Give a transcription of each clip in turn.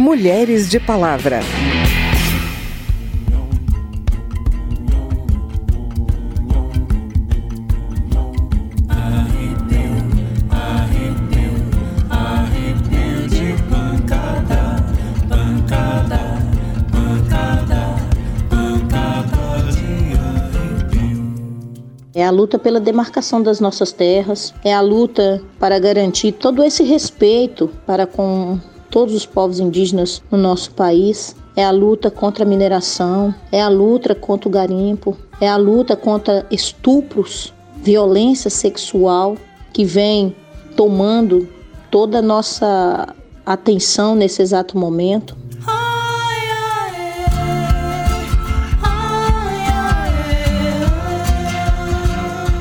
Mulheres de Palavra. É a luta pela demarcação das nossas terras, é a luta para garantir todo esse respeito para com todos os povos indígenas no nosso país. É a luta contra a mineração, é a luta contra o garimpo, é a luta contra estupros, violência sexual que vem tomando toda a nossa atenção nesse exato momento.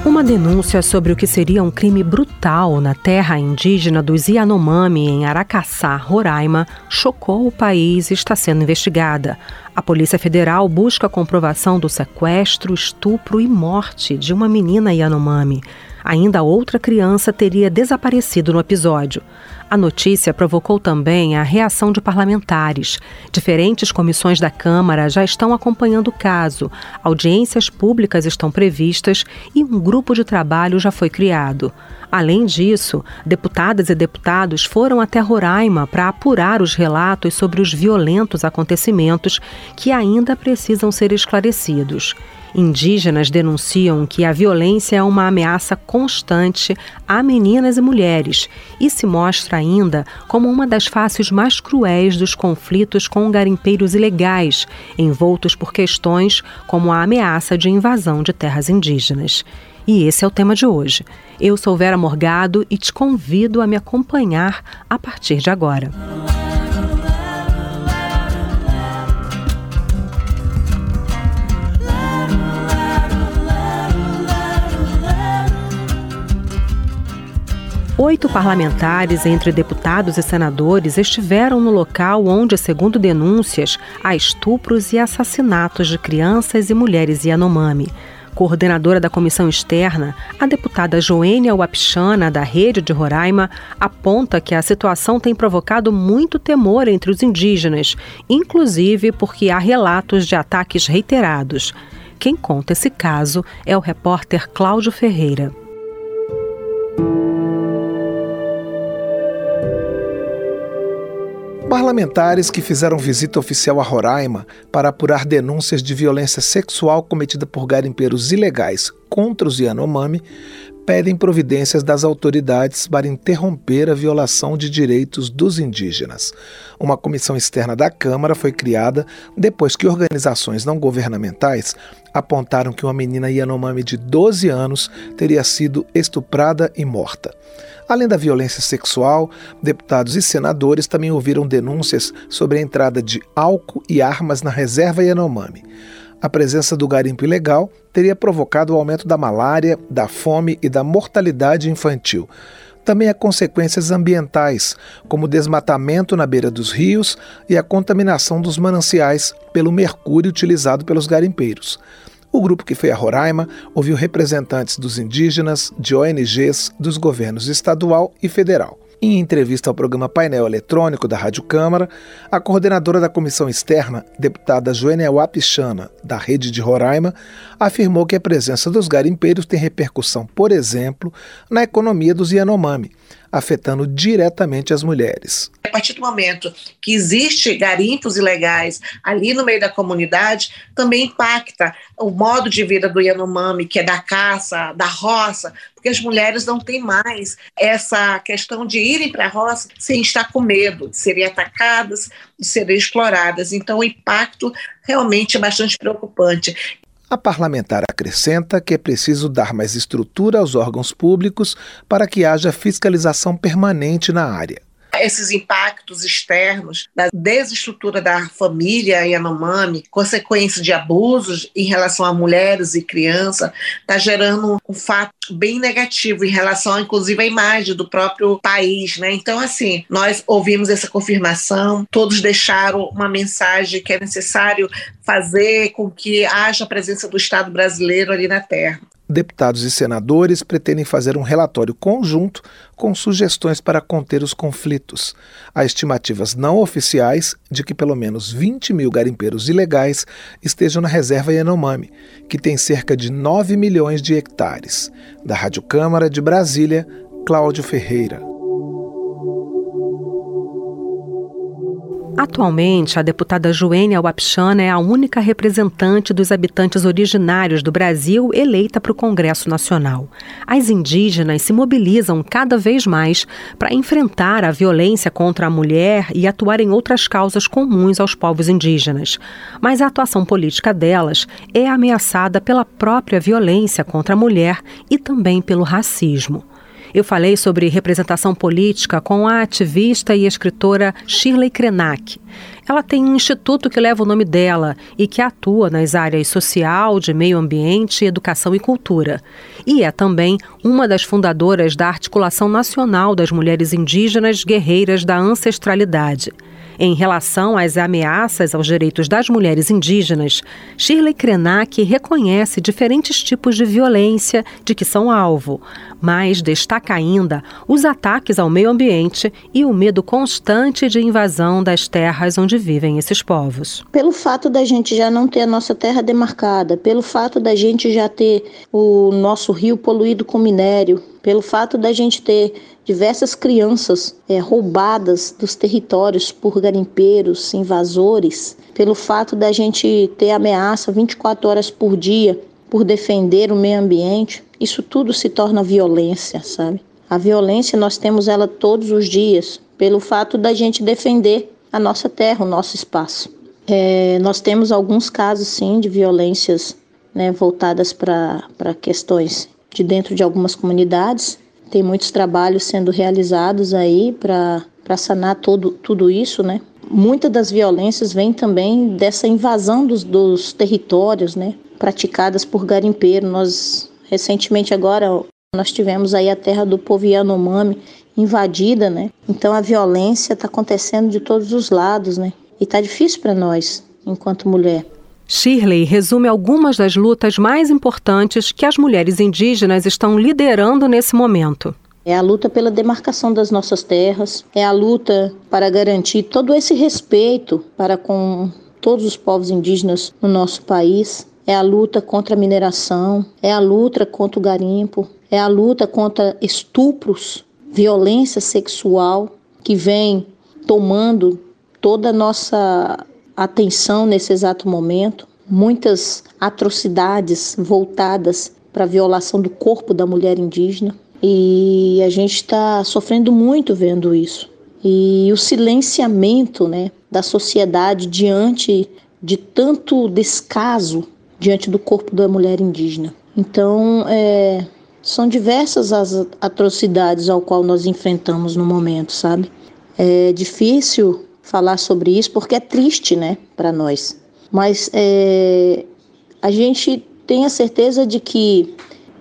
Uma denúncia sobre o que seria um crime brutal na terra indígena dos Yanomami, em Aracaçá, Roraima, chocou o país e está sendo investigada. A Polícia Federal busca a comprovação do sequestro, estupro e morte de uma menina Yanomami. Ainda outra criança teria desaparecido no episódio. A notícia provocou também a reação de parlamentares. Diferentes comissões da Câmara já estão acompanhando o caso, audiências públicas estão previstas e um grupo de trabalho já foi criado. Além disso, deputadas e deputados foram até Roraima para apurar os relatos sobre os violentos acontecimentos que ainda precisam ser esclarecidos. Indígenas denunciam que a violência é uma ameaça constante a meninas e mulheres e se mostra ainda como uma das faces mais cruéis dos conflitos com garimpeiros ilegais, envoltos por questões como a ameaça de invasão de terras indígenas. E esse é o tema de hoje. Eu sou Vera Morgado e te convido a me acompanhar a partir de agora. Oito parlamentares, entre deputados e senadores, estiveram no local onde, segundo denúncias, há estupros e assassinatos de crianças e mulheres Yanomami. Coordenadora da comissão externa, a deputada Joênia Wapichana, da Rede de Roraima, aponta que a situação tem provocado muito temor entre os indígenas, inclusive porque há relatos de ataques reiterados. Quem conta esse caso é o repórter Cláudio Ferreira. Parlamentares que fizeram visita oficial a Roraima para apurar denúncias de violência sexual cometida por garimpeiros ilegais contra os Yanomami pedem providências das autoridades para interromper a violação de direitos dos indígenas. Uma comissão externa da Câmara foi criada depois que organizações não governamentais apontaram que uma menina Yanomami de 12 anos teria sido estuprada e morta. Além da violência sexual, deputados e senadores também ouviram denúncias sobre a entrada de álcool e armas na reserva Yanomami. A presença do garimpo ilegal teria provocado o aumento da malária, da fome e da mortalidade infantil. Também há consequências ambientais, como o desmatamento na beira dos rios e a contaminação dos mananciais pelo mercúrio utilizado pelos garimpeiros. O grupo que foi a Roraima ouviu representantes dos indígenas, de ONGs, dos governos estadual e federal. Em entrevista ao programa Painel Eletrônico da Rádio Câmara, a coordenadora da comissão externa, deputada Joênia Wapichana, da Rede de Roraima, afirmou que a presença dos garimpeiros tem repercussão, por exemplo, na economia dos Yanomami, afetando diretamente as mulheres. A partir do momento que existe garimpos ilegais ali no meio da comunidade, também impacta o modo de vida do Yanomami, que é da caça, da roça, porque as mulheres não têm mais essa questão de irem para a roça sem estar com medo de serem atacadas, de serem exploradas. Então, o impacto realmente é bastante preocupante. A parlamentar acrescenta que é preciso dar mais estrutura aos órgãos públicos para que haja fiscalização permanente na área esses impactos externos da desestrutura da família Yanomami, consequência de abusos em relação a mulheres e crianças, está gerando um fato bem negativo em relação, inclusive, à imagem do próprio país, né? Então, assim, nós ouvimos essa confirmação, todos deixaram uma mensagem que é necessário fazer com que haja a presença do Estado brasileiro ali na terra. Deputados e senadores pretendem fazer um relatório conjunto com sugestões para conter os conflitos. Há estimativas não oficiais de que pelo menos 20 mil garimpeiros ilegais estejam na reserva Yanomami, que tem cerca de 9 milhões de hectares. Da Rádio Câmara de Brasília, Cláudio Ferreira. Atualmente, a deputada Joênia Wapchana é a única representante dos habitantes originários do Brasil eleita para o Congresso Nacional. As indígenas se mobilizam cada vez mais para enfrentar a violência contra a mulher e atuar em outras causas comuns aos povos indígenas. Mas a atuação política delas é ameaçada pela própria violência contra a mulher e também pelo racismo. Eu falei sobre representação política com a ativista e escritora Shirley Krenak. Ela tem um instituto que leva o nome dela e que atua nas áreas social, de meio ambiente, educação e cultura. E é também uma das fundadoras da Articulação Nacional das Mulheres Indígenas Guerreiras da Ancestralidade. Em relação às ameaças aos direitos das mulheres indígenas, Shirley Krenak reconhece diferentes tipos de violência de que são alvo, mas destaca ainda os ataques ao meio ambiente e o medo constante de invasão das terras onde vivem esses povos. Pelo fato da gente já não ter a nossa terra demarcada, pelo fato da gente já ter o nosso rio poluído com minério, pelo fato da gente ter diversas crianças é, roubadas dos territórios por garimpeiros, invasores, pelo fato da gente ter ameaça 24 horas por dia por defender o meio ambiente, isso tudo se torna violência, sabe? A violência nós temos ela todos os dias, pelo fato da gente defender a nossa terra, o nosso espaço. É, nós temos alguns casos, sim, de violências né, voltadas para questões de dentro de algumas comunidades. Tem muitos trabalhos sendo realizados aí para sanar todo, tudo isso, né? Muitas das violências vêm também dessa invasão dos, dos territórios, né? Praticadas por garimpeiro. Nós, recentemente agora, nós tivemos aí a terra do povo Yanomami invadida, né? Então a violência está acontecendo de todos os lados, né? E está difícil para nós, enquanto mulher. Shirley resume algumas das lutas mais importantes que as mulheres indígenas estão liderando nesse momento. É a luta pela demarcação das nossas terras, é a luta para garantir todo esse respeito para com todos os povos indígenas no nosso país, é a luta contra a mineração, é a luta contra o garimpo, é a luta contra estupros, violência sexual que vem tomando toda a nossa atenção nesse exato momento, muitas atrocidades voltadas para a violação do corpo da mulher indígena. E a gente está sofrendo muito vendo isso. E o silenciamento né, da sociedade diante de tanto descaso diante do corpo da mulher indígena. Então, é, são diversas as atrocidades ao qual nós enfrentamos no momento, sabe? É difícil falar sobre isso porque é triste, né, para nós. Mas é, a gente tem a certeza de que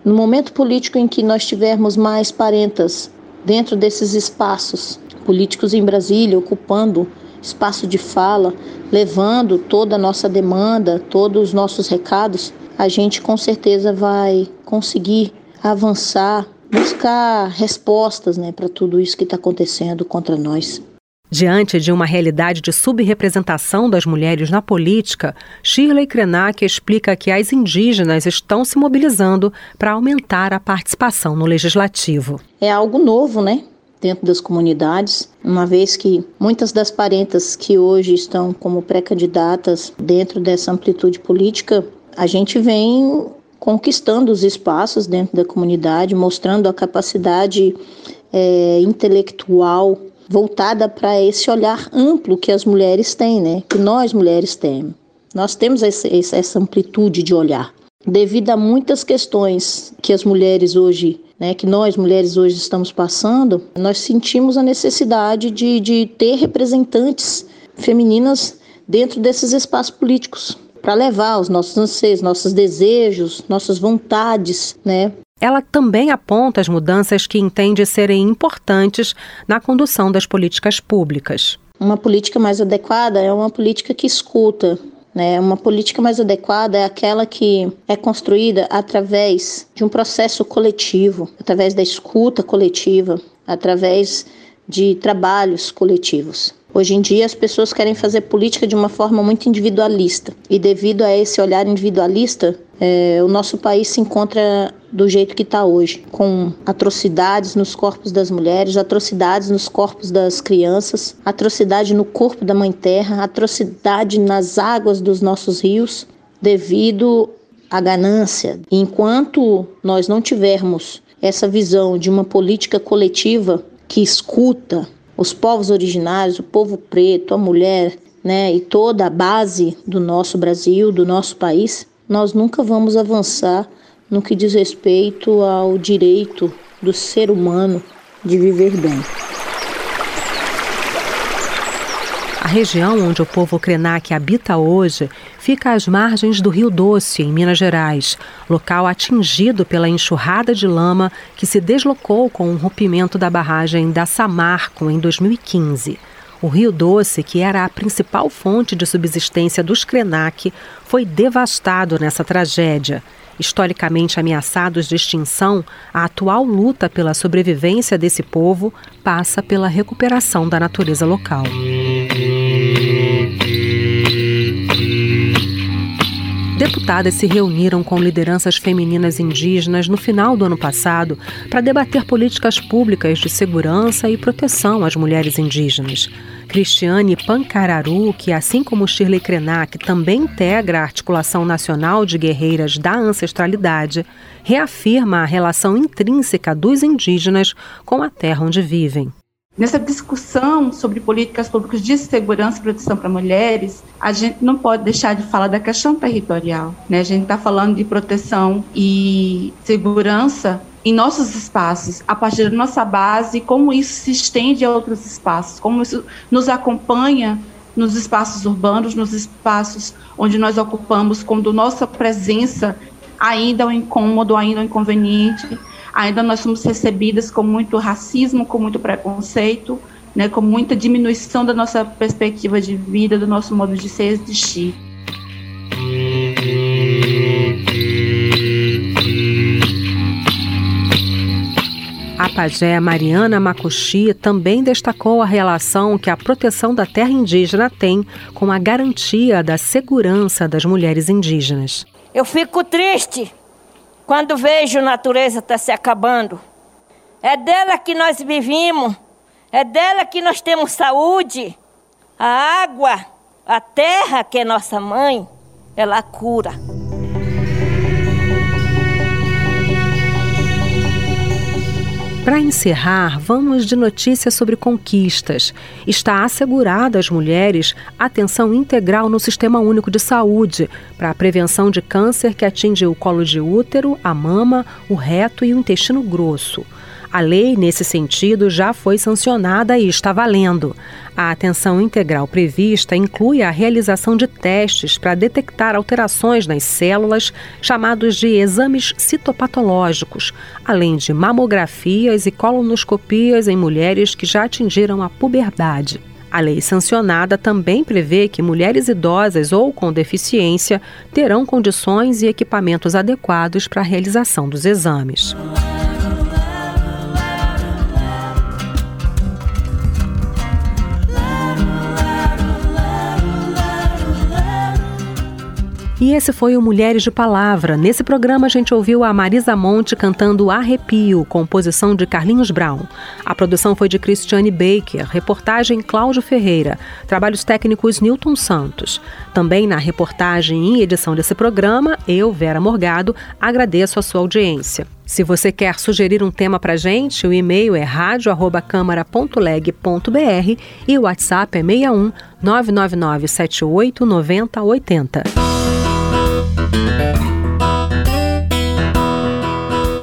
no momento político em que nós tivermos mais parentas dentro desses espaços políticos em Brasília, ocupando espaço de fala, levando toda a nossa demanda, todos os nossos recados, a gente com certeza vai conseguir avançar, buscar respostas né, para tudo isso que está acontecendo contra nós. Diante de uma realidade de subrepresentação das mulheres na política, Shirley Krenak explica que as indígenas estão se mobilizando para aumentar a participação no legislativo. É algo novo, né? Dentro das comunidades, uma vez que muitas das parentas que hoje estão como pré-candidatas dentro dessa amplitude política, a gente vem conquistando os espaços dentro da comunidade, mostrando a capacidade é, intelectual voltada para esse olhar amplo que as mulheres têm, né? Que nós mulheres temos. Nós temos esse, essa amplitude de olhar. Devido a muitas questões que as mulheres hoje, né, que nós mulheres hoje estamos passando, nós sentimos a necessidade de, de ter representantes femininas dentro desses espaços políticos para levar os nossos anseios, nossos desejos, nossas vontades, né, ela também aponta as mudanças que entende serem importantes na condução das políticas públicas. Uma política mais adequada é uma política que escuta, Né? Uma política mais adequada é aquela que é construída através de um processo coletivo, através da escuta coletiva, através de trabalhos coletivos. Hoje em dia, as pessoas querem fazer política de uma forma muito individualista, e devido a esse olhar individualista, é, o nosso país se encontra do jeito que está hoje, com atrocidades nos corpos das mulheres, atrocidades nos corpos das crianças, atrocidade no corpo da Mãe Terra, atrocidade nas águas dos nossos rios, devido à ganância. enquanto nós não tivermos essa visão de uma política coletiva que escuta os povos originários, o povo preto, a mulher, né, e toda a base do nosso Brasil, do nosso país, nós nunca vamos avançar no que diz respeito ao direito do ser humano de viver bem. A região onde o povo Krenak habita hoje fica às margens do Rio Doce, em Minas Gerais, local atingido pela enxurrada de lama que se deslocou com o rompimento da barragem da Samarco em 2015. O Rio Doce, que era a principal fonte de subsistência dos Krenak, foi devastado nessa tragédia. Historicamente ameaçados de extinção, a atual luta pela sobrevivência desse povo passa pela recuperação da natureza local. Deputadas se reuniram com lideranças femininas indígenas no final do ano passado para debater políticas públicas de segurança e proteção às mulheres indígenas. Cristiane Pancararu, que assim como Shirley Krenak também integra a Articulação Nacional de Guerreiras da Ancestralidade, reafirma a relação intrínseca dos indígenas com a terra onde vivem. Nessa discussão sobre políticas públicas de segurança e proteção para mulheres, a gente não pode deixar de falar da questão territorial. Né? A gente está falando de proteção e segurança em nossos espaços, a partir da nossa base, como isso se estende a outros espaços, como isso nos acompanha nos espaços urbanos, nos espaços onde nós ocupamos, quando nossa presença ainda é um incômodo, ainda é um inconveniente, ainda nós somos recebidas com muito racismo, com muito preconceito, né, com muita diminuição da nossa perspectiva de vida, do nosso modo de ser e existir. Pajé Mariana Macuxi também destacou a relação que a proteção da terra indígena tem com a garantia da segurança das mulheres indígenas. Eu fico triste quando vejo a natureza está se acabando. É dela que nós vivemos, é dela que nós temos saúde. A água, a terra que é nossa mãe, ela cura. Para encerrar, vamos de notícias sobre conquistas. Está assegurada às mulheres atenção integral no Sistema Único de Saúde para a prevenção de câncer que atinge o colo de útero, a mama, o reto e o intestino grosso. A lei, nesse sentido, já foi sancionada e está valendo. A atenção integral prevista inclui a realização de testes para detectar alterações nas células, chamados de exames citopatológicos, além de mamografias e colonoscopias em mulheres que já atingiram a puberdade. A lei sancionada também prevê que mulheres idosas ou com deficiência terão condições e equipamentos adequados para a realização dos exames. E esse foi o Mulheres de Palavra. Nesse programa a gente ouviu a Marisa Monte cantando Arrepio, composição de Carlinhos Brown. A produção foi de Cristiane Baker, reportagem Cláudio Ferreira, trabalhos técnicos Newton Santos. Também na reportagem e edição desse programa, eu, Vera Morgado, agradeço a sua audiência. Se você quer sugerir um tema para gente, o e-mail é radio@câmara.leg.br e o WhatsApp é 61 999 78 90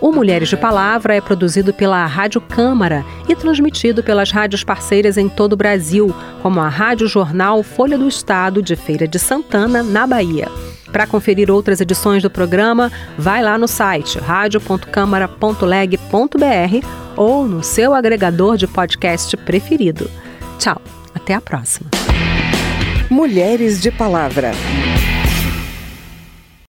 O Mulheres de Palavra é produzido pela Rádio Câmara e transmitido pelas rádios parceiras em todo o Brasil, como a Rádio Jornal Folha do Estado de Feira de Santana, na Bahia. Para conferir outras edições do programa, vai lá no site radio.câmara.leg.br ou no seu agregador de podcast preferido. Tchau, até a próxima. Mulheres de Palavra.